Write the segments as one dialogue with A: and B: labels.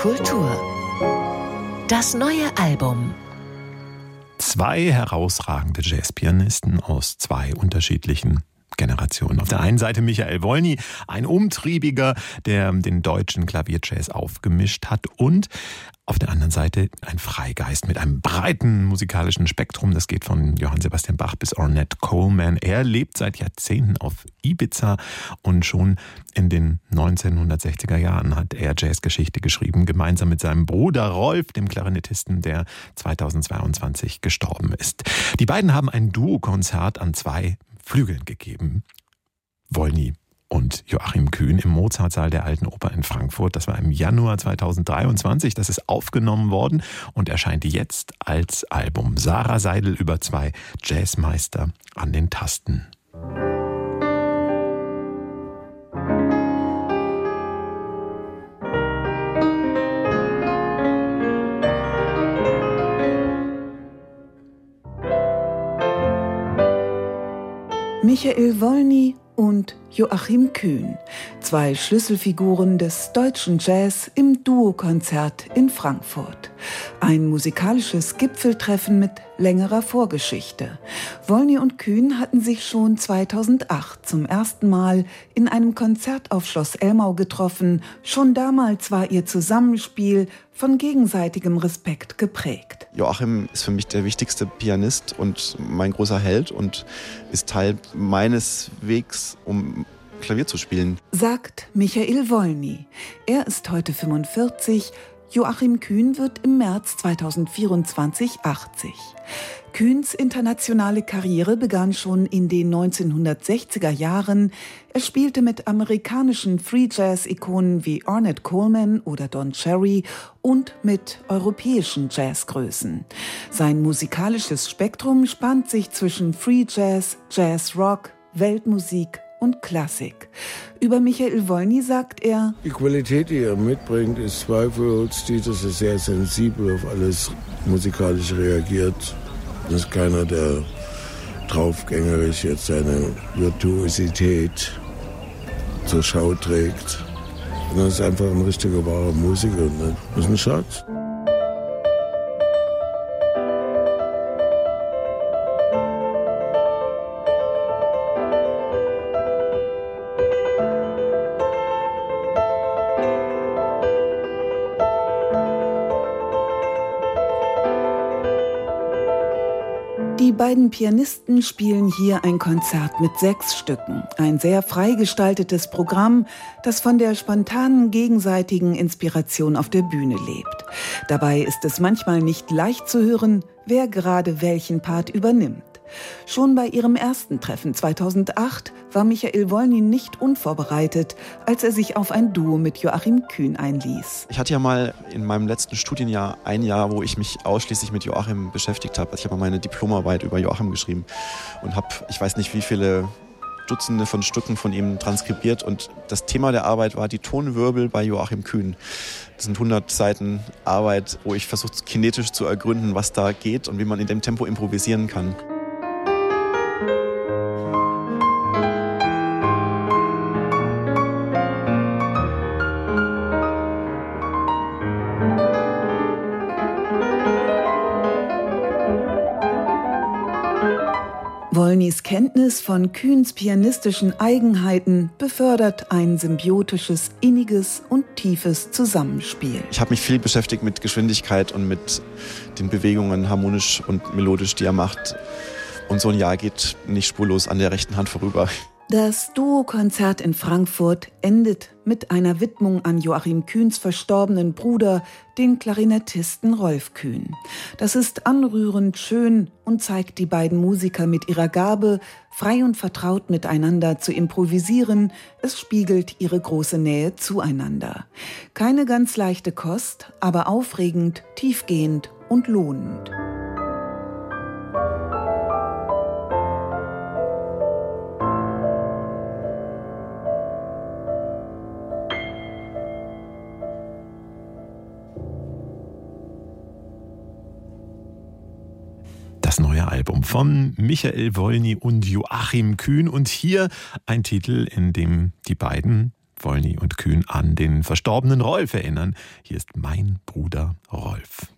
A: Kultur. Das neue Album.
B: Zwei herausragende Jazzpianisten aus zwei unterschiedlichen Generationen. Auf der einen Seite Michael Wolny, ein Umtriebiger, der den deutschen Klavierjazz aufgemischt hat und auf der anderen Seite ein Freigeist mit einem breiten musikalischen Spektrum. Das geht von Johann Sebastian Bach bis Ornette Coleman. Er lebt seit Jahrzehnten auf Ibiza und schon in den 1960er Jahren hat er Jazzgeschichte geschrieben, gemeinsam mit seinem Bruder Rolf, dem Klarinettisten, der 2022 gestorben ist. Die beiden haben ein Duo-Konzert an zwei Flügeln gegeben. Wolny und Joachim Kühn im Mozartsaal der Alten Oper in Frankfurt. Das war im Januar 2023. Das ist aufgenommen worden und erscheint jetzt als Album. Sarah Seidel über zwei Jazzmeister an den Tasten.
C: Michael Wolny und Joachim Kühn, zwei Schlüsselfiguren des deutschen Jazz im Duokonzert in Frankfurt. Ein musikalisches Gipfeltreffen mit längerer Vorgeschichte. Wolny und Kühn hatten sich schon 2008 zum ersten Mal in einem Konzert auf Schloss Elmau getroffen. Schon damals war ihr Zusammenspiel von gegenseitigem Respekt geprägt.
D: Joachim ist für mich der wichtigste Pianist und mein großer Held und ist Teil meines Wegs, um Klavier zu spielen.
C: Sagt Michael Wolny. Er ist heute 45 Joachim Kühn wird im März 2024 80. Kühns internationale Karriere begann schon in den 1960er Jahren. Er spielte mit amerikanischen Free Jazz-Ikonen wie Ornette Coleman oder Don Cherry und mit europäischen Jazzgrößen. Sein musikalisches Spektrum spannt sich zwischen Free Jazz, Jazz Rock, Weltmusik und Klassik. Über Michael Wolny sagt er,
E: Die Qualität, die er mitbringt, ist zweifellos die, dass er sehr sensibel auf alles musikalisch reagiert. Das ist keiner, der draufgängerisch jetzt seine Virtuosität zur Schau trägt. Das ist einfach ein richtiger, wahrer Musiker. Das ist ein Schatz.
C: Beiden Pianisten spielen hier ein Konzert mit sechs Stücken. Ein sehr frei gestaltetes Programm, das von der spontanen gegenseitigen Inspiration auf der Bühne lebt. Dabei ist es manchmal nicht leicht zu hören, wer gerade welchen Part übernimmt. Schon bei ihrem ersten Treffen 2008 war Michael Wolny nicht unvorbereitet, als er sich auf ein Duo mit Joachim Kühn einließ.
D: Ich hatte ja mal in meinem letzten Studienjahr ein Jahr, wo ich mich ausschließlich mit Joachim beschäftigt habe. Also ich habe meine Diplomarbeit über Joachim geschrieben und habe, ich weiß nicht wie viele Dutzende von Stücken von ihm transkribiert und das Thema der Arbeit war die Tonwirbel bei Joachim Kühn. Das sind 100 Seiten Arbeit, wo ich versuche kinetisch zu ergründen, was da geht und wie man in dem Tempo improvisieren kann.
C: Wolnys Kenntnis von Kühns pianistischen Eigenheiten befördert ein symbiotisches, inniges und tiefes Zusammenspiel.
D: Ich habe mich viel beschäftigt mit Geschwindigkeit und mit den Bewegungen harmonisch und melodisch, die er macht. Und so ein Jahr geht nicht spurlos an der rechten Hand vorüber.
C: Das Duo-Konzert in Frankfurt endet mit einer Widmung an Joachim Kühns verstorbenen Bruder, den Klarinettisten Rolf Kühn. Das ist anrührend schön und zeigt die beiden Musiker mit ihrer Gabe, frei und vertraut miteinander zu improvisieren. Es spiegelt ihre große Nähe zueinander. Keine ganz leichte Kost, aber aufregend, tiefgehend und lohnend.
B: Neue Album von Michael Wolny und Joachim Kühn und hier ein Titel, in dem die beiden Wolny und Kühn an den verstorbenen Rolf erinnern. Hier ist mein Bruder Rolf.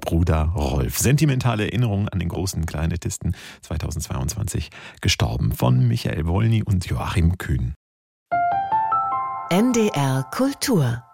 B: Bruder Rolf. Sentimentale Erinnerungen an den großen Klarinettisten 2022 gestorben von Michael Wolny und Joachim Kühn.
A: NDR Kultur